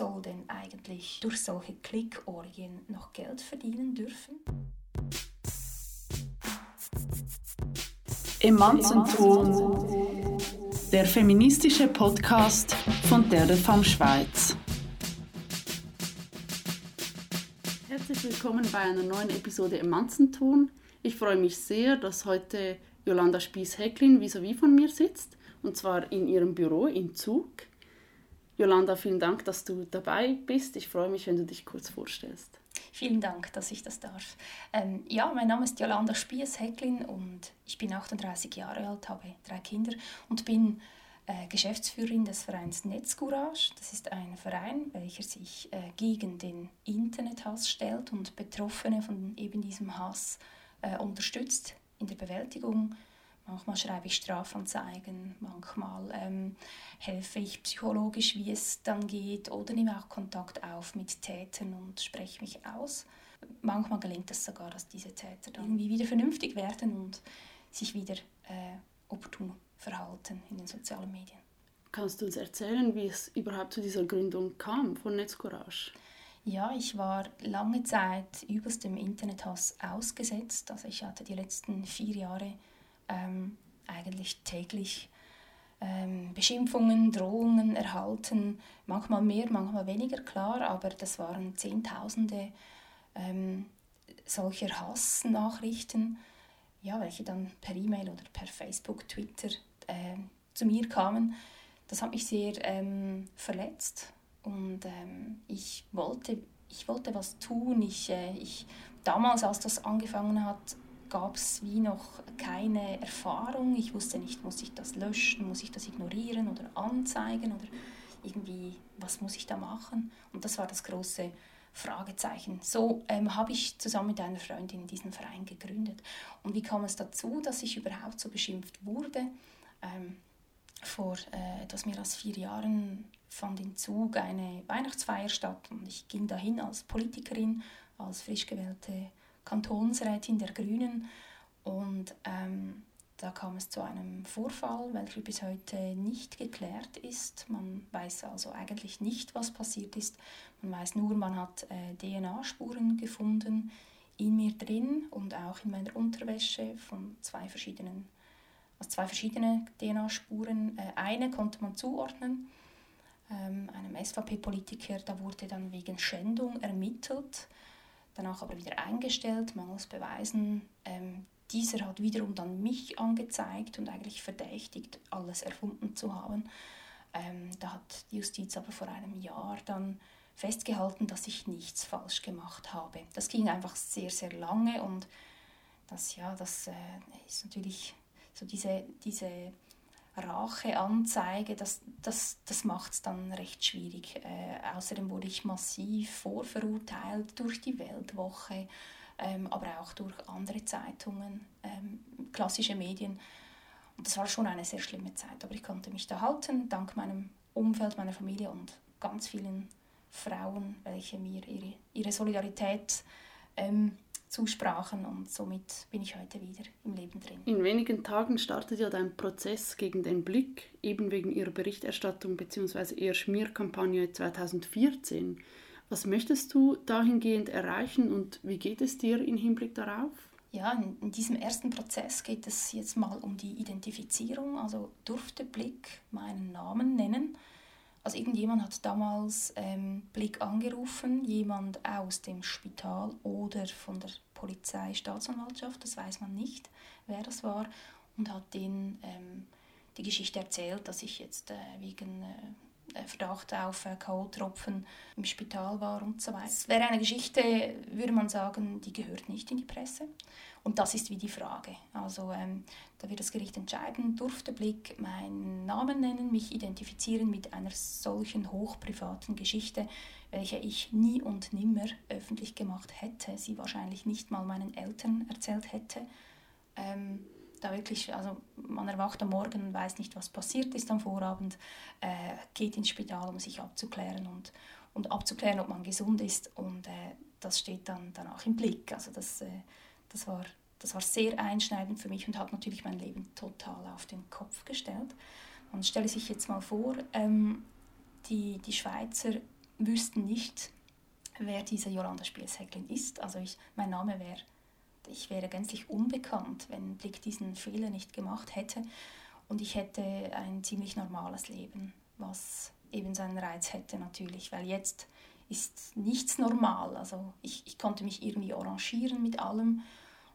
soll denn eigentlich durch solche Klickorgien noch Geld verdienen dürfen? Emanzenton, der feministische Podcast von der Femme Schweiz. Herzlich willkommen bei einer neuen Episode Emanzenton. Ich freue mich sehr, dass heute Jolanda Spies-Hecklin vis-à-vis von mir sitzt, und zwar in ihrem Büro in Zug. Jolanda, vielen Dank, dass du dabei bist. Ich freue mich, wenn du dich kurz vorstellst. Vielen Dank, dass ich das darf. Ähm, ja, mein Name ist Jolanda Spies-Hecklin und ich bin 38 Jahre alt, habe drei Kinder und bin äh, Geschäftsführerin des Vereins Netzcourage. Das ist ein Verein, welcher sich äh, gegen den Internethass stellt und Betroffene von eben diesem Hass äh, unterstützt in der Bewältigung Manchmal schreibe ich Strafanzeigen, manchmal ähm, helfe ich psychologisch, wie es dann geht, oder nehme auch Kontakt auf mit Tätern und spreche mich aus. Manchmal gelingt es sogar, dass diese Täter dann irgendwie wieder vernünftig werden und sich wieder äh, opportun verhalten in den sozialen Medien. Kannst du uns erzählen, wie es überhaupt zu dieser Gründung kam von Netzcourage? Ja, ich war lange Zeit übelst dem Internethass ausgesetzt. Also ich hatte die letzten vier Jahre ähm, eigentlich täglich ähm, Beschimpfungen, Drohungen erhalten, manchmal mehr, manchmal weniger klar, aber das waren Zehntausende ähm, solcher Hassnachrichten, ja, welche dann per E-Mail oder per Facebook, Twitter äh, zu mir kamen. Das hat mich sehr ähm, verletzt und ähm, ich, wollte, ich wollte was tun. Ich, äh, ich, damals, als das angefangen hat, gab es wie noch keine Erfahrung. Ich wusste nicht, muss ich das löschen, muss ich das ignorieren oder anzeigen oder irgendwie, was muss ich da machen? Und das war das große Fragezeichen. So ähm, habe ich zusammen mit einer Freundin diesen Verein gegründet. Und wie kam es dazu, dass ich überhaupt so beschimpft wurde? Ähm, vor äh, etwas mehr als vier Jahren fand in Zug eine Weihnachtsfeier statt und ich ging dahin als Politikerin, als frisch gewählte Kantonsrätin der Grünen und ähm, da kam es zu einem Vorfall, welcher bis heute nicht geklärt ist. Man weiß also eigentlich nicht, was passiert ist. Man weiß nur, man hat äh, DNA-Spuren gefunden in mir drin und auch in meiner Unterwäsche von zwei verschiedenen, also zwei verschiedene DNA-Spuren. Äh, eine konnte man zuordnen, ähm, einem SVP-Politiker, da wurde dann wegen Schändung ermittelt danach aber wieder eingestellt, mangels Beweisen. Ähm, dieser hat wiederum dann mich angezeigt und eigentlich verdächtigt, alles erfunden zu haben. Ähm, da hat die Justiz aber vor einem Jahr dann festgehalten, dass ich nichts falsch gemacht habe. Das ging einfach sehr, sehr lange und das, ja, das äh, ist natürlich so diese, diese Racheanzeige, das, das, das macht es dann recht schwierig. Äh, außerdem wurde ich massiv vorverurteilt durch die Weltwoche, ähm, aber auch durch andere Zeitungen, ähm, klassische Medien. Und das war schon eine sehr schlimme Zeit, aber ich konnte mich da halten, dank meinem Umfeld, meiner Familie und ganz vielen Frauen, welche mir ihre, ihre Solidarität ähm, zusprachen und somit bin ich heute wieder im Leben drin. In wenigen Tagen startet ja dein Prozess gegen den Blick, eben wegen ihrer Berichterstattung bzw. ihrer Schmierkampagne 2014. Was möchtest du dahingehend erreichen und wie geht es dir im Hinblick darauf? Ja, in diesem ersten Prozess geht es jetzt mal um die Identifizierung. Also durfte Blick meinen Namen nennen also irgendjemand hat damals ähm, Blick angerufen, jemand aus dem Spital oder von der Polizei, Staatsanwaltschaft, das weiß man nicht, wer das war, und hat denen ähm, die Geschichte erzählt, dass ich jetzt äh, wegen äh, Verdacht auf äh, K.O.-Tropfen im Spital war und so weiter. Es wäre eine Geschichte, würde man sagen, die gehört nicht in die Presse. Und das ist wie die Frage. Also ähm, da wird das Gericht entscheiden, durfte Blick meinen Namen nennen, mich identifizieren mit einer solchen hochprivaten Geschichte, welche ich nie und nimmer öffentlich gemacht hätte, sie wahrscheinlich nicht mal meinen Eltern erzählt hätte. Ähm, da wirklich, also man erwacht am Morgen und weiß nicht, was passiert ist am Vorabend, äh, geht ins Spital, um sich abzuklären und, und abzuklären, ob man gesund ist und äh, das steht dann danach im Blick. Also das, äh, das, war, das war sehr einschneidend für mich und hat natürlich mein Leben total auf den Kopf gestellt. Man stelle sich jetzt mal vor, ähm, die, die Schweizer wüssten nicht, wer diese Jolanda Spielshäcklin ist. Also ich, mein Name wäre, ich wäre gänzlich unbekannt, wenn Blick diesen Fehler nicht gemacht hätte. Und ich hätte ein ziemlich normales Leben, was eben seinen Reiz hätte natürlich, weil jetzt ist nichts normal. Also ich, ich konnte mich irgendwie arrangieren mit allem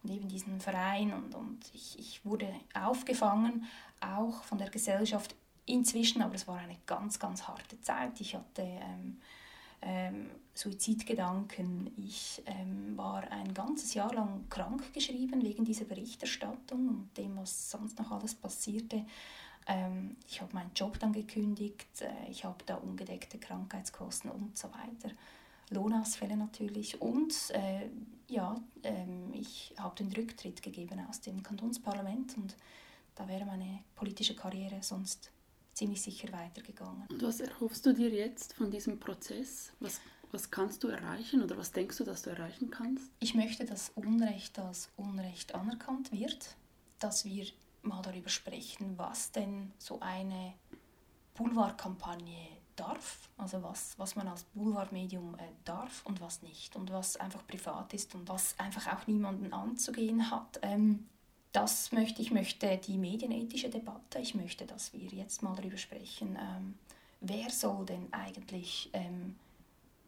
und eben diesen Verein und, und ich, ich wurde aufgefangen, auch von der Gesellschaft inzwischen, aber es war eine ganz, ganz harte Zeit. Ich hatte ähm, ähm, Suizidgedanken. Ich ähm, war ein ganzes Jahr lang krank geschrieben wegen dieser Berichterstattung und dem, was sonst noch alles passierte. Ähm, ich habe meinen Job dann gekündigt, äh, ich habe da ungedeckte Krankheitskosten und so weiter. Lohnausfälle natürlich und äh, ja, ähm, ich habe den Rücktritt gegeben aus dem Kantonsparlament und da wäre meine politische Karriere sonst ziemlich sicher weitergegangen. Und was erhoffst du dir jetzt von diesem Prozess? Was, was kannst du erreichen oder was denkst du, dass du erreichen kannst? Ich möchte, dass Unrecht als Unrecht anerkannt wird, dass wir mal darüber sprechen, was denn so eine Boulevardkampagne darf, also was, was man als Boulevardmedium äh, darf und was nicht und was einfach privat ist und was einfach auch niemanden anzugehen hat. Ähm, das möchte ich möchte die medienethische Debatte. Ich möchte, dass wir jetzt mal darüber sprechen, ähm, wer soll denn eigentlich ähm,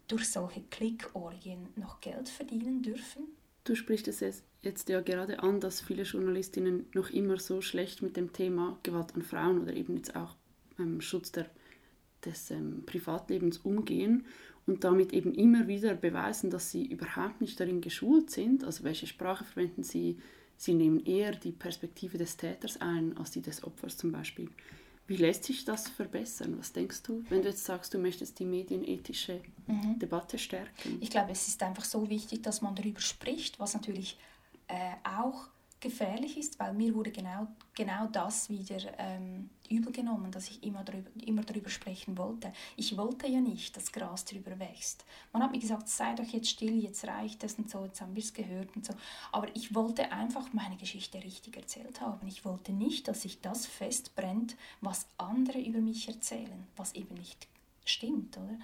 durch solche Klickorgien noch Geld verdienen dürfen? Du sprichst es jetzt ja gerade an, dass viele Journalistinnen noch immer so schlecht mit dem Thema Gewalt an Frauen oder eben jetzt auch ähm, Schutz der, des ähm, Privatlebens umgehen und damit eben immer wieder beweisen, dass sie überhaupt nicht darin geschult sind. Also welche Sprache verwenden sie, Sie nehmen eher die Perspektive des Täters ein als die des Opfers zum Beispiel. Wie lässt sich das verbessern? Was denkst du, wenn du jetzt sagst, du möchtest die medienethische mhm. Debatte stärken? Ich glaube, es ist einfach so wichtig, dass man darüber spricht, was natürlich äh, auch gefährlich ist, weil mir wurde genau, genau das wieder ähm, übel genommen, dass ich immer darüber, immer darüber sprechen wollte. Ich wollte ja nicht, dass Gras darüber wächst. Man hat mir gesagt, sei doch jetzt still, jetzt reicht es und so, jetzt haben wir es gehört und so. Aber ich wollte einfach meine Geschichte richtig erzählt haben. Ich wollte nicht, dass sich das festbrennt, was andere über mich erzählen, was eben nicht stimmt. Oder?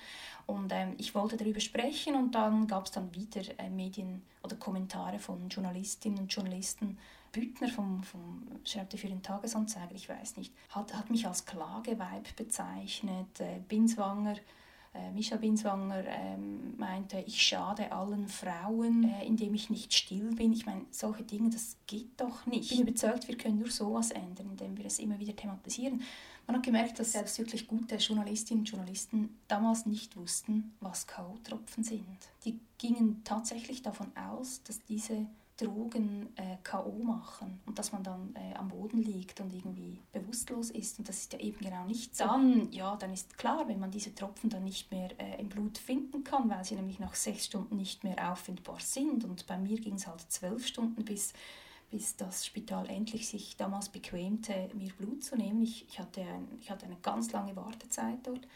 Und ähm, ich wollte darüber sprechen und dann gab es dann wieder äh, Medien oder Kommentare von Journalistinnen und Journalisten. Büttner vom, vom schreibt für den Tagesanzeiger, ich weiß nicht, hat, hat mich als Klageweib bezeichnet. Äh, Binswanger äh, Micha Binswanger ähm, meinte, ich schade allen Frauen, äh, indem ich nicht still bin. Ich meine, solche Dinge, das geht doch nicht. Ich bin überzeugt, wir können nur sowas ändern, wir es immer wieder thematisieren. Man hat gemerkt, dass selbst wirklich gute Journalistinnen und Journalisten damals nicht wussten, was K.O.-Tropfen sind. Die gingen tatsächlich davon aus, dass diese Drogen äh, K.O. machen und dass man dann äh, am Boden liegt und irgendwie bewusstlos ist und das ist ja eben genau nicht so. Dann, ja, dann ist klar, wenn man diese Tropfen dann nicht mehr äh, im Blut finden kann, weil sie nämlich nach sechs Stunden nicht mehr auffindbar sind und bei mir ging es halt zwölf Stunden, bis, bis das Spital endlich sich damals bequemte, mir Blut zu nehmen. Ich, ich, hatte, ein, ich hatte eine ganz lange Wartezeit dort.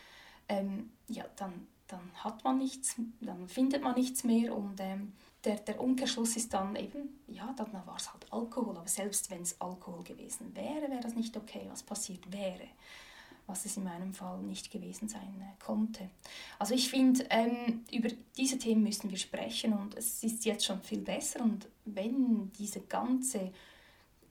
Ähm, ja, dann, dann hat man nichts, dann findet man nichts mehr und ähm, der, der Umkehrschluss ist dann eben, ja, dann war es halt Alkohol, aber selbst wenn es Alkohol gewesen wäre, wäre das nicht okay, was passiert wäre, was es in meinem Fall nicht gewesen sein äh, konnte. Also ich finde, ähm, über diese Themen müssen wir sprechen und es ist jetzt schon viel besser und wenn diese ganze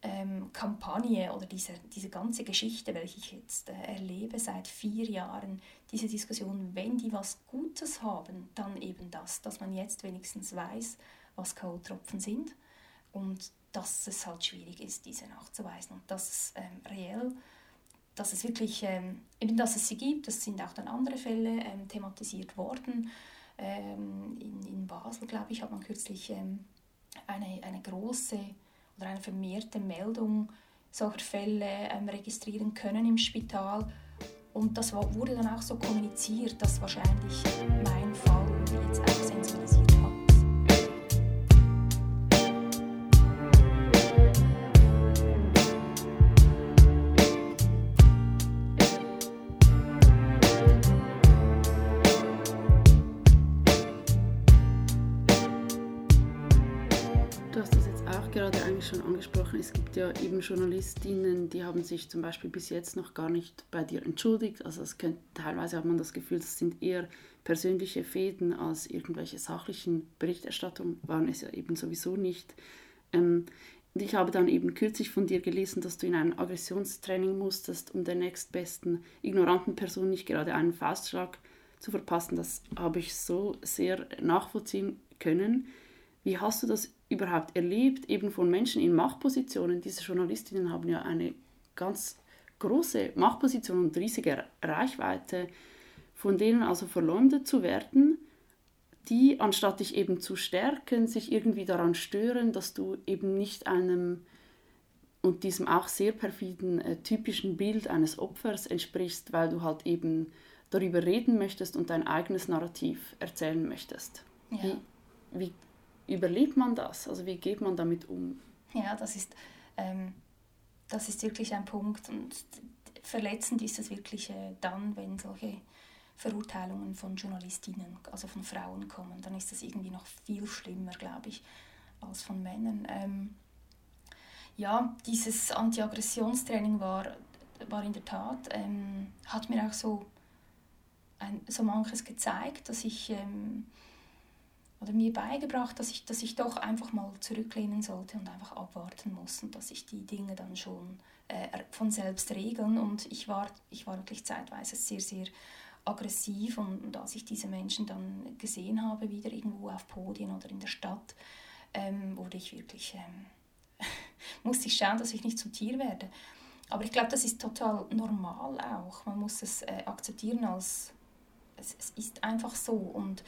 ähm, Kampagne oder diese, diese ganze Geschichte, welche ich jetzt äh, erlebe seit vier Jahren, diese Diskussion, wenn die was Gutes haben, dann eben das, dass man jetzt wenigstens weiß, was K.O.-Tropfen sind und dass es halt schwierig ist, diese nachzuweisen und dass es ähm, reell, dass es wirklich, ähm, eben dass es sie gibt, es sind auch dann andere Fälle ähm, thematisiert worden. Ähm, in, in Basel, glaube ich, hat man kürzlich ähm, eine, eine große oder eine vermehrte Meldung solcher Fälle ähm, registrieren können im Spital. Und das wurde dann auch so kommuniziert, dass wahrscheinlich mein Fall jetzt auch schon angesprochen, es gibt ja eben Journalistinnen, die haben sich zum Beispiel bis jetzt noch gar nicht bei dir entschuldigt. Also es könnte, teilweise hat man das Gefühl, das sind eher persönliche Fäden als irgendwelche sachlichen Berichterstattungen, waren es ja eben sowieso nicht. Ähm, und ich habe dann eben kürzlich von dir gelesen, dass du in ein Aggressionstraining musstest, um der nächstbesten ignoranten Person nicht gerade einen Faustschlag zu verpassen. Das habe ich so sehr nachvollziehen können. Wie hast du das überhaupt erlebt, eben von Menschen in Machtpositionen? Diese Journalistinnen haben ja eine ganz große Machtposition und riesige Reichweite, von denen also verleumdet zu werden, die, anstatt dich eben zu stärken, sich irgendwie daran stören, dass du eben nicht einem und diesem auch sehr perfiden äh, typischen Bild eines Opfers entsprichst, weil du halt eben darüber reden möchtest und dein eigenes Narrativ erzählen möchtest. Ja. Wie, wie überlebt man das? Also wie geht man damit um? Ja, das ist, ähm, das ist wirklich ein Punkt und verletzend ist es wirklich äh, dann, wenn solche Verurteilungen von Journalistinnen, also von Frauen kommen, dann ist das irgendwie noch viel schlimmer, glaube ich, als von Männern. Ähm, ja, dieses Anti-Aggressionstraining war, war in der Tat, ähm, hat mir auch so, ein, so manches gezeigt, dass ich ähm, oder mir beigebracht, dass ich, dass ich doch einfach mal zurücklehnen sollte und einfach abwarten muss und dass sich die Dinge dann schon äh, von selbst regeln. Und ich war, ich war wirklich zeitweise sehr, sehr aggressiv und, und als ich diese Menschen dann gesehen habe, wieder irgendwo auf Podien oder in der Stadt, ähm, wurde ich wirklich, ähm, musste ich schauen, dass ich nicht zum Tier werde. Aber ich glaube, das ist total normal auch. Man muss es äh, akzeptieren als, es, es ist einfach so und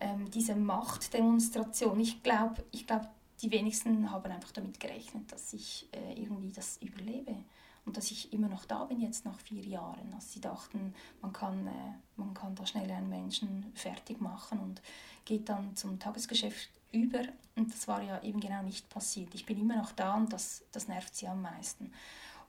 ähm, diese Machtdemonstration. Ich glaube, ich glaub, die wenigsten haben einfach damit gerechnet, dass ich äh, irgendwie das überlebe und dass ich immer noch da bin jetzt nach vier Jahren. Also sie dachten, man kann, äh, man kann da schnell einen Menschen fertig machen und geht dann zum Tagesgeschäft über und das war ja eben genau nicht passiert. Ich bin immer noch da und das, das nervt sie am meisten.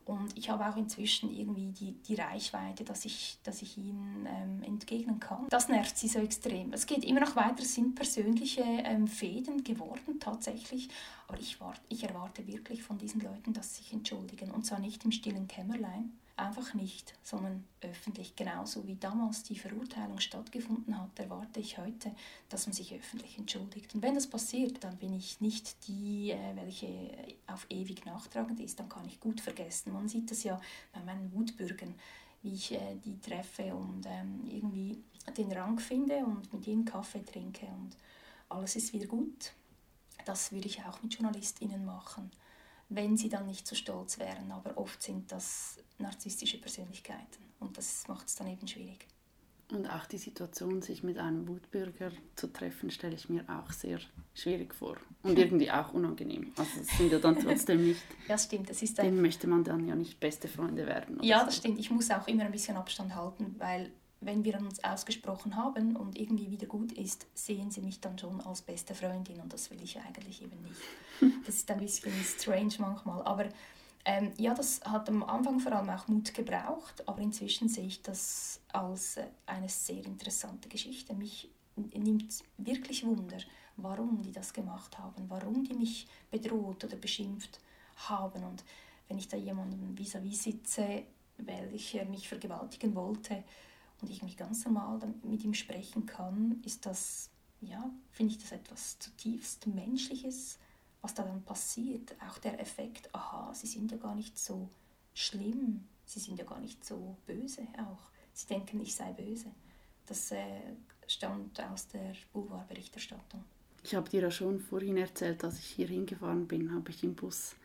Und ich habe auch inzwischen irgendwie die, die Reichweite, dass ich, dass ich ihnen ähm, entgegnen kann. Das nervt sie so extrem. Es geht immer noch weiter, es sind persönliche ähm, Fäden geworden tatsächlich. Aber ich, wart, ich erwarte wirklich von diesen Leuten, dass sie sich entschuldigen. Und zwar nicht im stillen Kämmerlein, einfach nicht, sondern öffentlich. Genauso wie damals die Verurteilung stattgefunden hat, erwarte ich heute, dass man sich öffentlich entschuldigt. Und wenn das passiert, dann bin ich nicht die, äh, welche auf ewig nachtragend ist, dann kann ich gut vergessen. Man sieht das ja bei meinen Wutbürgern, wie ich äh, die treffe und ähm, irgendwie den Rang finde und mit ihnen Kaffee trinke und alles ist wieder gut. Das würde ich auch mit JournalistInnen machen wenn sie dann nicht so stolz wären. Aber oft sind das narzisstische Persönlichkeiten und das macht es dann eben schwierig. Und auch die Situation, sich mit einem Wutbürger zu treffen, stelle ich mir auch sehr schwierig vor. Und irgendwie auch unangenehm. Also es sind ja dann trotzdem nicht... ja, stimmt. Das ist ein... möchte man dann ja nicht beste Freunde werden. Ja, das stimmt. Ich muss auch immer ein bisschen Abstand halten, weil wenn wir uns ausgesprochen haben und irgendwie wieder gut ist, sehen sie mich dann schon als beste Freundin und das will ich eigentlich eben nicht. Das ist ein bisschen strange manchmal, aber ähm, ja, das hat am Anfang vor allem auch Mut gebraucht, aber inzwischen sehe ich das als äh, eine sehr interessante Geschichte. Mich nimmt wirklich Wunder, warum die das gemacht haben, warum die mich bedroht oder beschimpft haben und wenn ich da jemanden vis-à-vis -vis sitze, welcher mich vergewaltigen wollte, und ich mich ganz normal mit ihm sprechen kann, ist das, ja, finde ich das etwas zutiefst Menschliches, was da dann passiert. Auch der Effekt, aha, sie sind ja gar nicht so schlimm, sie sind ja gar nicht so böse auch. Sie denken, ich sei böse. Das äh, stammt aus der Boulevardberichterstattung. Ich habe dir ja schon vorhin erzählt, als ich hier hingefahren bin, habe ich im Bus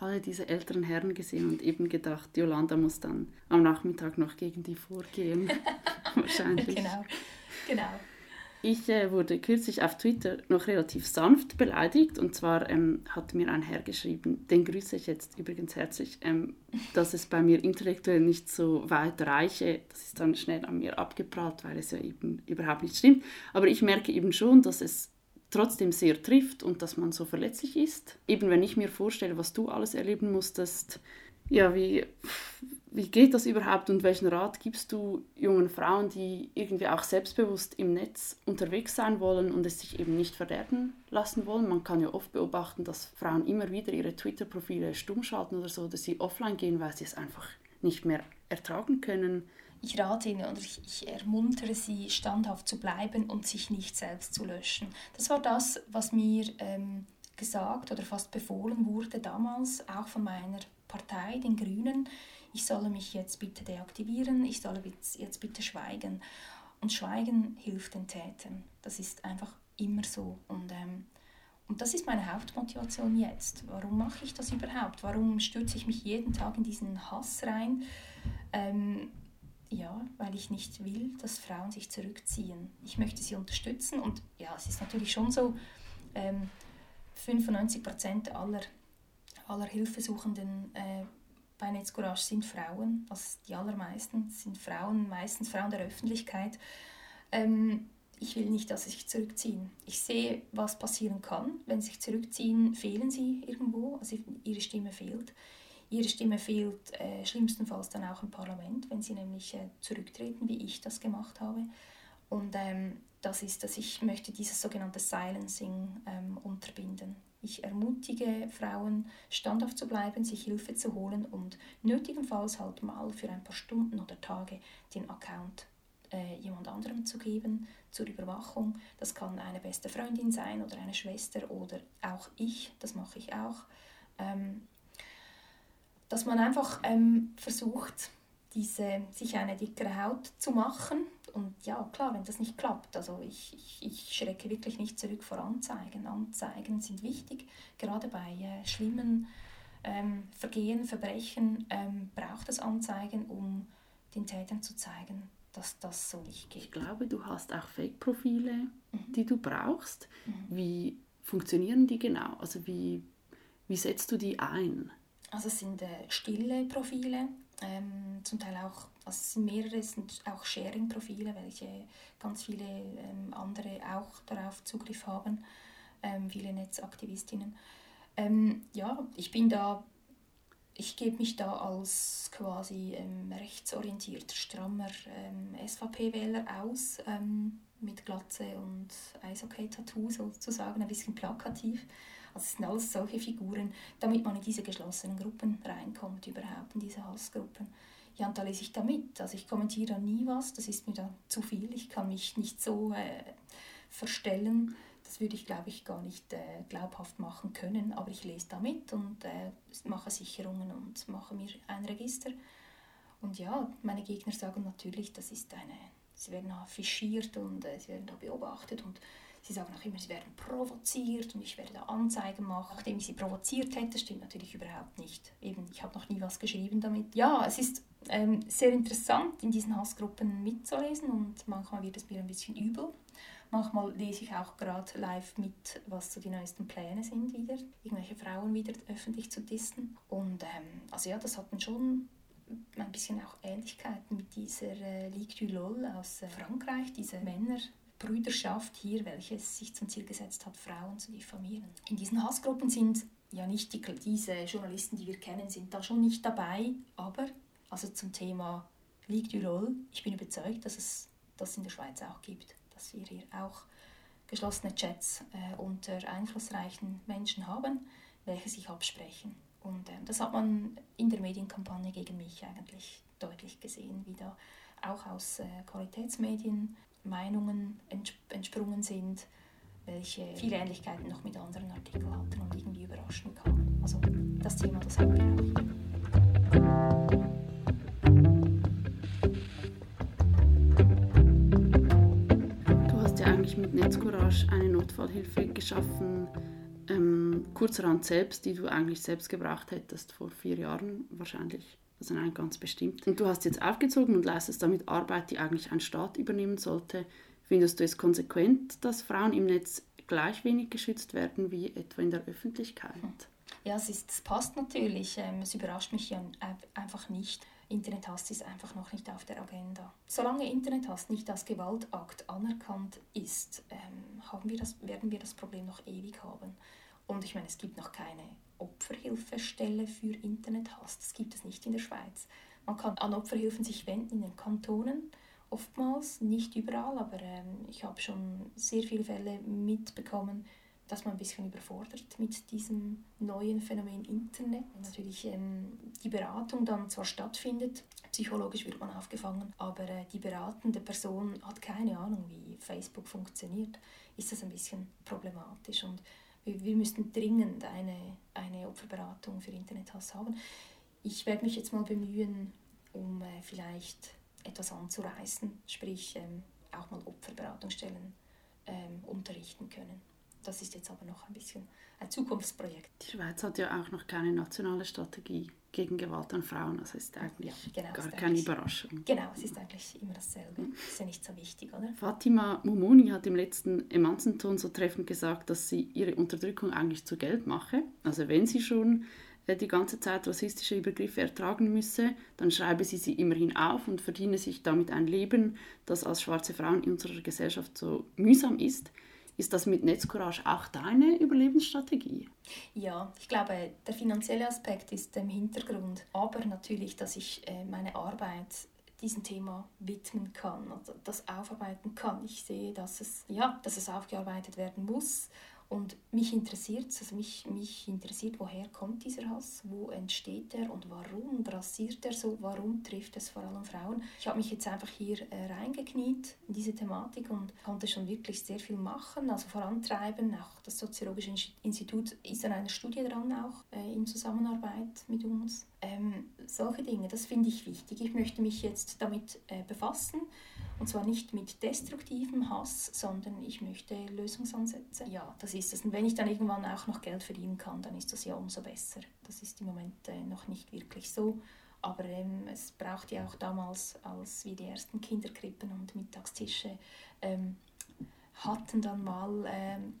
alle diese älteren Herren gesehen und eben gedacht, Jolanda muss dann am Nachmittag noch gegen die vorgehen. Wahrscheinlich. Genau, genau. Ich äh, wurde kürzlich auf Twitter noch relativ sanft beleidigt und zwar ähm, hat mir ein Herr geschrieben, den grüße ich jetzt übrigens herzlich, ähm, dass es bei mir intellektuell nicht so weit reiche. Das ist dann schnell an mir abgeprallt, weil es ja eben überhaupt nicht stimmt. Aber ich merke eben schon, dass es trotzdem sehr trifft und dass man so verletzlich ist. Eben wenn ich mir vorstelle, was du alles erleben musstest, ja, wie Wie geht das überhaupt und welchen Rat gibst du jungen Frauen, die irgendwie auch selbstbewusst im Netz unterwegs sein wollen und es sich eben nicht verderben lassen wollen? Man kann ja oft beobachten, dass Frauen immer wieder ihre Twitter-Profile stumm schalten oder so, dass sie offline gehen, weil sie es einfach nicht mehr ertragen können. Ich rate ihnen oder ich, ich ermuntere sie, standhaft zu bleiben und sich nicht selbst zu löschen. Das war das, was mir ähm, gesagt oder fast befohlen wurde damals, auch von meiner Partei, den Grünen ich solle mich jetzt bitte deaktivieren, ich solle jetzt bitte schweigen. Und Schweigen hilft den Tätern. Das ist einfach immer so. Und, ähm, und das ist meine Hauptmotivation jetzt. Warum mache ich das überhaupt? Warum stürze ich mich jeden Tag in diesen Hass rein? Ähm, ja, weil ich nicht will, dass Frauen sich zurückziehen. Ich möchte sie unterstützen und ja, es ist natürlich schon so, ähm, 95 Prozent aller, aller Hilfesuchenden äh, bei Netzcourage sind Frauen, also die allermeisten sind Frauen, meistens Frauen der Öffentlichkeit. Ähm, ich will nicht, dass sie sich zurückziehen. Ich sehe, was passieren kann. Wenn sie sich zurückziehen, fehlen sie irgendwo, also ihre Stimme fehlt. Ihre Stimme fehlt äh, schlimmstenfalls dann auch im Parlament, wenn sie nämlich äh, zurücktreten, wie ich das gemacht habe. Und ähm, das ist, dass ich möchte dieses sogenannte Silencing ähm, unterbinden. Ich ermutige Frauen, standhaft zu bleiben, sich Hilfe zu holen und nötigenfalls halt mal für ein paar Stunden oder Tage den Account äh, jemand anderem zu geben zur Überwachung. Das kann eine beste Freundin sein oder eine Schwester oder auch ich, das mache ich auch. Ähm, dass man einfach ähm, versucht, diese, sich eine dickere Haut zu machen. Und ja, klar, wenn das nicht klappt, also ich, ich, ich schrecke wirklich nicht zurück vor Anzeigen. Anzeigen sind wichtig, gerade bei äh, schlimmen ähm, Vergehen, Verbrechen ähm, braucht es Anzeigen, um den Tätern zu zeigen, dass das so nicht geht. Ich glaube, du hast auch Fake-Profile, mhm. die du brauchst. Mhm. Wie funktionieren die genau? Also wie, wie setzt du die ein? Also es sind äh, stille Profile, ähm, zum Teil auch, also es sind mehrere, sind auch Sharing-Profile, welche ganz viele ähm, andere auch darauf Zugriff haben, ähm, viele Netzaktivistinnen. Ähm, ja, ich bin da, ich gebe mich da als quasi ähm, rechtsorientierter, strammer ähm, SVP-Wähler aus, mit Glatze und Eishockey-Tattoo sozusagen, ein bisschen plakativ. Also es sind alles solche Figuren, damit man in diese geschlossenen Gruppen reinkommt, überhaupt in diese Hassgruppen. Ja, und da lese ich da mit. Also ich kommentiere da nie was, das ist mir da zu viel. Ich kann mich nicht so äh, verstellen. Das würde ich, glaube ich, gar nicht äh, glaubhaft machen können. Aber ich lese da mit und äh, mache Sicherungen und mache mir ein Register. Und ja, meine Gegner sagen natürlich, das ist eine, sie werden affichiert und äh, sie werden da beobachtet und Sie sagen auch immer, sie werden provoziert und ich werde da Anzeigen machen, nachdem ich sie provoziert hätte. Stimmt natürlich überhaupt nicht. Eben, ich habe noch nie was geschrieben damit. Ja, es ist ähm, sehr interessant, in diesen Hassgruppen mitzulesen und manchmal wird es mir ein bisschen übel. Manchmal lese ich auch gerade live mit, was so die neuesten Pläne sind wieder, irgendwelche Frauen wieder öffentlich zu dissen. Und ähm, also ja, das hat dann schon ein bisschen auch Ähnlichkeiten mit dieser äh, Ligue du LOL aus äh, Frankreich, diese Männer, Brüderschaft hier, welche sich zum Ziel gesetzt hat, Frauen zu diffamieren. In diesen Hassgruppen sind ja nicht die, diese Journalisten, die wir kennen, sind da schon nicht dabei, aber also zum Thema Ligue du LOL, ich bin überzeugt, dass es das in der Schweiz auch gibt, dass wir hier auch geschlossene Chats äh, unter einflussreichen Menschen haben, welche sich absprechen. Und äh, das hat man in der Medienkampagne gegen mich eigentlich deutlich gesehen, wie da auch aus äh, Qualitätsmedien Meinungen entsprungen sind, welche viele Ähnlichkeiten noch mit anderen Artikeln hatten und irgendwie überraschen kann. Also das Thema, das haben wir auch. Du hast ja eigentlich mit Netzcourage eine Notfallhilfe geschaffen, ähm, kurzerhand selbst, die du eigentlich selbst gebraucht hättest vor vier Jahren wahrscheinlich. Also nein, ganz bestimmt. Und du hast jetzt aufgezogen und leistest damit Arbeit, die eigentlich ein Staat übernehmen sollte. Findest du es konsequent, dass Frauen im Netz gleich wenig geschützt werden wie etwa in der Öffentlichkeit? Ja, es, ist, es passt natürlich. Ähm, es überrascht mich ja einfach nicht. Internethass ist einfach noch nicht auf der Agenda. Solange Internethass nicht als Gewaltakt anerkannt ist, ähm, haben wir das, werden wir das Problem noch ewig haben. Und ich meine, es gibt noch keine Opferhilfestelle für Internethass. Das gibt es nicht in der Schweiz. Man kann an Opferhilfen sich wenden in den Kantonen, oftmals, nicht überall, aber ähm, ich habe schon sehr viele Fälle mitbekommen, dass man ein bisschen überfordert mit diesem neuen Phänomen Internet. Natürlich ähm, die Beratung dann zwar stattfindet, psychologisch wird man aufgefangen, aber äh, die beratende Person hat keine Ahnung, wie Facebook funktioniert, ist das ein bisschen problematisch und wir, müssten dringend eine, eine Opferberatung für Internethass haben. Ich werde mich jetzt mal bemühen, um äh, vielleicht etwas anzureißen, sprich ähm, auch mal Opferberatungsstellen ähm, unterrichten können. Das ist jetzt aber noch ein bisschen ein Zukunftsprojekt. Die Schweiz hat ja auch noch keine nationale Strategie gegen Gewalt an Frauen. Das ist eigentlich ja, genau, gar ist keine Überraschung. Genau, es ist eigentlich immer dasselbe. Mhm. Ist ja nicht so wichtig, oder? Fatima Mumoni hat im letzten Emanzenton so treffend gesagt, dass sie ihre Unterdrückung eigentlich zu Geld mache. Also wenn sie schon äh, die ganze Zeit rassistische Übergriffe ertragen müsse, dann schreibe sie sie immerhin auf und verdiene sich damit ein Leben, das als schwarze Frauen in unserer Gesellschaft so mühsam ist. Ist das mit Netzcourage auch deine Überlebensstrategie? Ja, ich glaube, der finanzielle Aspekt ist im Hintergrund, aber natürlich, dass ich äh, meine Arbeit diesem Thema widmen kann, also das aufarbeiten kann. Ich sehe, dass es, ja, dass es aufgearbeitet werden muss und mich interessiert also mich, mich interessiert, woher kommt dieser Hass, wo entsteht er und warum grassiert er so, warum trifft es vor allem Frauen. Ich habe mich jetzt einfach hier äh, reingekniet in diese Thematik und konnte schon wirklich sehr viel machen, also vorantreiben. Auch das Soziologische Institut ist an einer Studie dran, auch äh, in Zusammenarbeit mit uns. Ähm, solche Dinge, das finde ich wichtig. Ich möchte mich jetzt damit äh, befassen und zwar nicht mit destruktivem Hass, sondern ich möchte Lösungsansätze. Ja, das ist es. Und wenn ich dann irgendwann auch noch Geld verdienen kann, dann ist das ja umso besser. Das ist im Moment äh, noch nicht wirklich so. Aber ähm, es braucht ja auch damals, als wir die ersten Kinderkrippen und Mittagstische ähm, hatten, dann mal, ähm,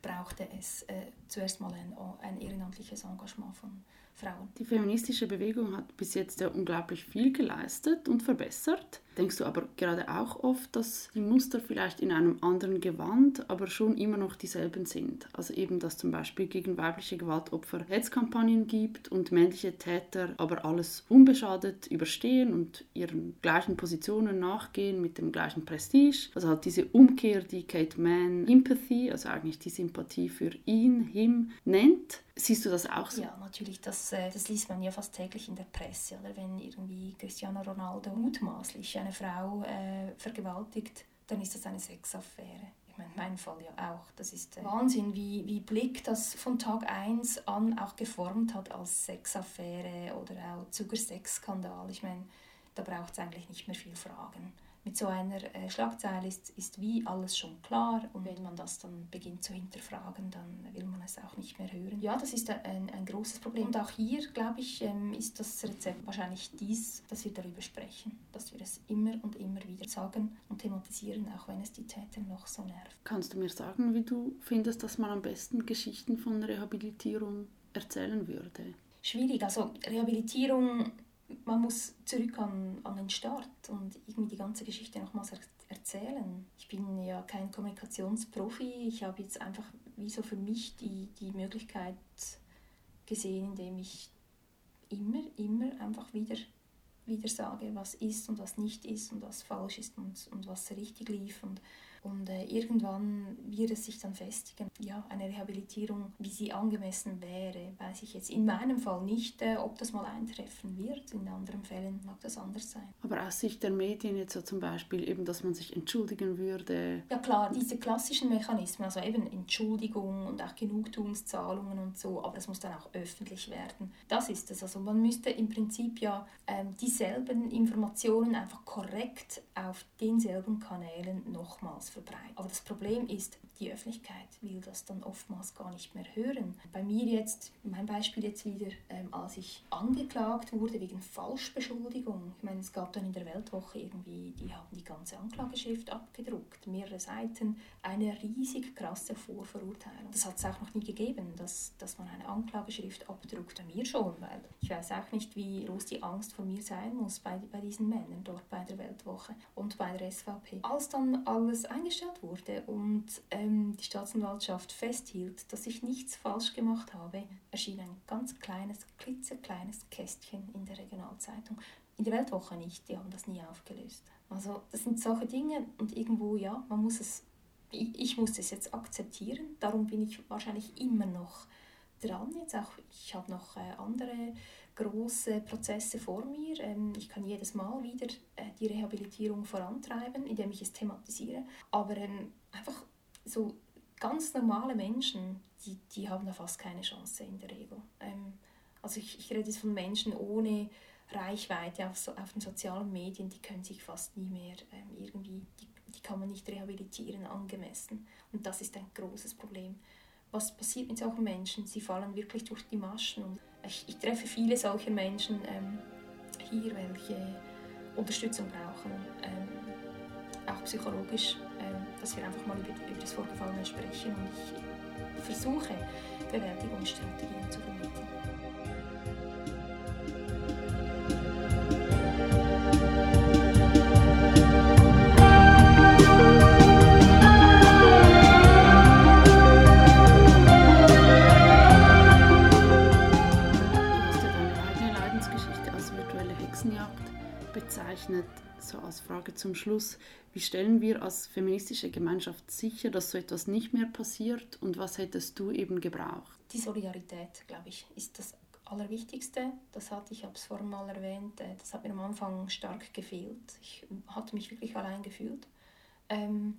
brauchte es äh, zuerst mal ein, ein ehrenamtliches Engagement von Frauen. Die feministische Bewegung hat bis jetzt ja unglaublich viel geleistet und verbessert. Denkst du aber gerade auch oft, dass die Muster vielleicht in einem anderen Gewand, aber schon immer noch dieselben sind? Also eben, dass zum Beispiel gegen weibliche Gewaltopfer Hetzkampagnen gibt und männliche Täter aber alles unbeschadet überstehen und ihren gleichen Positionen nachgehen mit dem gleichen Prestige. Also halt diese Umkehr, die Kate Mann Empathy, also eigentlich die Sympathie für ihn, him, nennt. Siehst du das auch so? Ja, natürlich. Das, äh, das liest man ja fast täglich in der Presse, oder? Wenn irgendwie Cristiano Ronaldo mutmaßlich eine Frau äh, vergewaltigt, dann ist das eine Sexaffäre. Ich meine, mein Fall ja auch. Das ist äh, Wahnsinn, wie, wie Blick das von Tag 1 an auch geformt hat als Sexaffäre oder auch Zuckersexskandal. Ich meine, da braucht es eigentlich nicht mehr viel Fragen mit so einer äh, Schlagzeile ist, ist wie alles schon klar und wenn man das dann beginnt zu hinterfragen, dann will man es auch nicht mehr hören. Ja, das ist ein, ein großes Problem. Und auch hier, glaube ich, ähm, ist das Rezept wahrscheinlich dies, dass wir darüber sprechen, dass wir es immer und immer wieder sagen und thematisieren, auch wenn es die Täter noch so nervt. Kannst du mir sagen, wie du findest, dass man am besten Geschichten von Rehabilitierung erzählen würde? Schwierig. Also Rehabilitierung man muss zurück an, an den Start und irgendwie die ganze Geschichte nochmals er erzählen. Ich bin ja kein Kommunikationsprofi, ich habe jetzt einfach wie so für mich die, die Möglichkeit gesehen, indem ich immer, immer einfach wieder, wieder sage, was ist und was nicht ist und was falsch ist und, und was richtig lief und und äh, irgendwann wird es sich dann festigen. Ja, eine Rehabilitierung, wie sie angemessen wäre, weiß ich jetzt in meinem Fall nicht, äh, ob das mal eintreffen wird. In anderen Fällen mag das anders sein. Aber aus Sicht der Medien jetzt so zum Beispiel eben, dass man sich entschuldigen würde. Ja klar, diese klassischen Mechanismen, also eben Entschuldigung und auch Genugtuungszahlungen und so, aber das muss dann auch öffentlich werden. Das ist es. Also man müsste im Prinzip ja ähm, dieselben Informationen einfach korrekt auf denselben Kanälen nochmals verbreitet. Aber das Problem ist, die Öffentlichkeit will das dann oftmals gar nicht mehr hören. Bei mir jetzt, mein Beispiel jetzt wieder, ähm, als ich angeklagt wurde wegen Falschbeschuldigung. Ich meine, es gab dann in der Weltwoche irgendwie, die haben die ganze Anklageschrift abgedruckt, mehrere Seiten, eine riesig krasse Vorverurteilung. Das hat es auch noch nie gegeben, dass, dass man eine Anklageschrift abdruckt. Bei mir schon, weil ich weiß auch nicht, wie groß die Angst vor mir sein muss bei, bei diesen Männern dort bei der Weltwoche und bei der SVP. Als dann alles ein eingestellt wurde und ähm, die Staatsanwaltschaft festhielt, dass ich nichts falsch gemacht habe, erschien ein ganz kleines, klitzekleines Kästchen in der Regionalzeitung. in der Weltwoche nicht, die haben das nie aufgelöst. Also das sind solche Dinge und irgendwo, ja, man muss es, ich, ich muss es jetzt akzeptieren, darum bin ich wahrscheinlich immer noch dran jetzt auch. Ich habe noch äh, andere große Prozesse vor mir. Ähm, ich kann jedes Mal wieder äh, die Rehabilitierung vorantreiben, indem ich es thematisiere. Aber ähm, einfach so ganz normale Menschen, die, die haben da fast keine Chance in der Regel. Ähm, also ich, ich rede jetzt von Menschen ohne Reichweite auf, so, auf den sozialen Medien, die können sich fast nie mehr irgendwie, die, die kann man nicht rehabilitieren angemessen. Und das ist ein großes Problem. Was passiert mit solchen Menschen? Sie fallen wirklich durch die Maschen. Und ich, ich treffe viele solcher Menschen ähm, hier, welche Unterstützung brauchen, ähm, auch psychologisch, ähm, dass wir einfach mal über, über das Vorgefallene sprechen und ich versuche, Bewältigungsstrategien zu vermitteln. Zum Schluss, wie stellen wir als feministische Gemeinschaft sicher, dass so etwas nicht mehr passiert und was hättest du eben gebraucht? Die Solidarität, glaube ich, ist das Allerwichtigste. Das hatte ich, habe es vorhin mal erwähnt, äh, das hat mir am Anfang stark gefehlt. Ich hatte mich wirklich allein gefühlt. Ähm,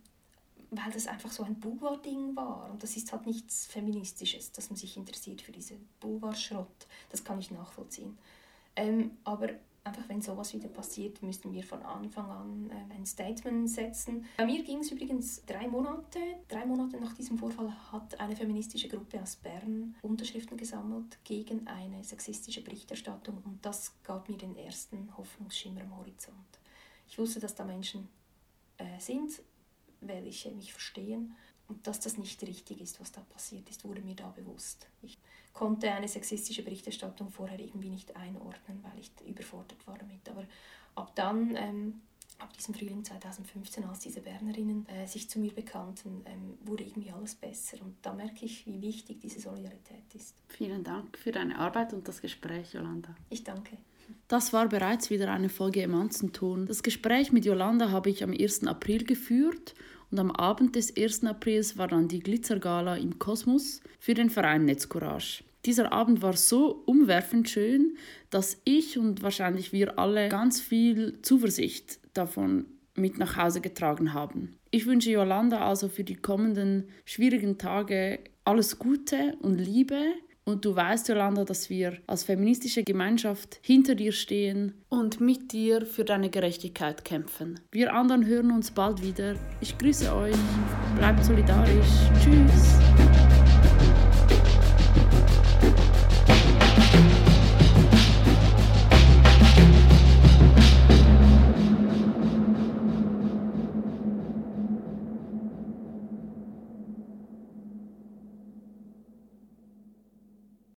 weil das einfach so ein Boulevard-Ding war. Und das ist halt nichts Feministisches, dass man sich interessiert für diesen Boulevard-Schrott. Das kann ich nachvollziehen. Ähm, aber einfach wenn sowas wieder passiert, müssten wir von Anfang an äh, ein Statement setzen. Bei mir ging es übrigens drei Monate. Drei Monate nach diesem Vorfall hat eine feministische Gruppe aus Bern Unterschriften gesammelt gegen eine sexistische Berichterstattung und das gab mir den ersten Hoffnungsschimmer am Horizont. Ich wusste, dass da Menschen äh, sind, welche mich verstehen und dass das nicht richtig ist, was da passiert ist, wurde mir da bewusst. Ich konnte eine sexistische Berichterstattung vorher irgendwie nicht einordnen, weil ich überfordert war damit. Aber ab dann, ähm, ab diesem Frühling 2015, als diese Bernerinnen äh, sich zu mir bekannten, ähm, wurde irgendwie alles besser. Und da merke ich, wie wichtig diese Solidarität ist. Vielen Dank für deine Arbeit und das Gespräch, Jolanda. Ich danke. Das war bereits wieder eine Folge Emanzenton. Das Gespräch mit Jolanda habe ich am 1. April geführt und am Abend des 1. Aprils war dann die Glitzergala im Kosmos für den Verein Netzcourage. Dieser Abend war so umwerfend schön, dass ich und wahrscheinlich wir alle ganz viel Zuversicht davon mit nach Hause getragen haben. Ich wünsche Yolanda also für die kommenden schwierigen Tage alles Gute und Liebe. Und du weißt, Yolanda, dass wir als feministische Gemeinschaft hinter dir stehen und mit dir für deine Gerechtigkeit kämpfen. Wir anderen hören uns bald wieder. Ich grüße euch. Bleibt solidarisch. Tschüss.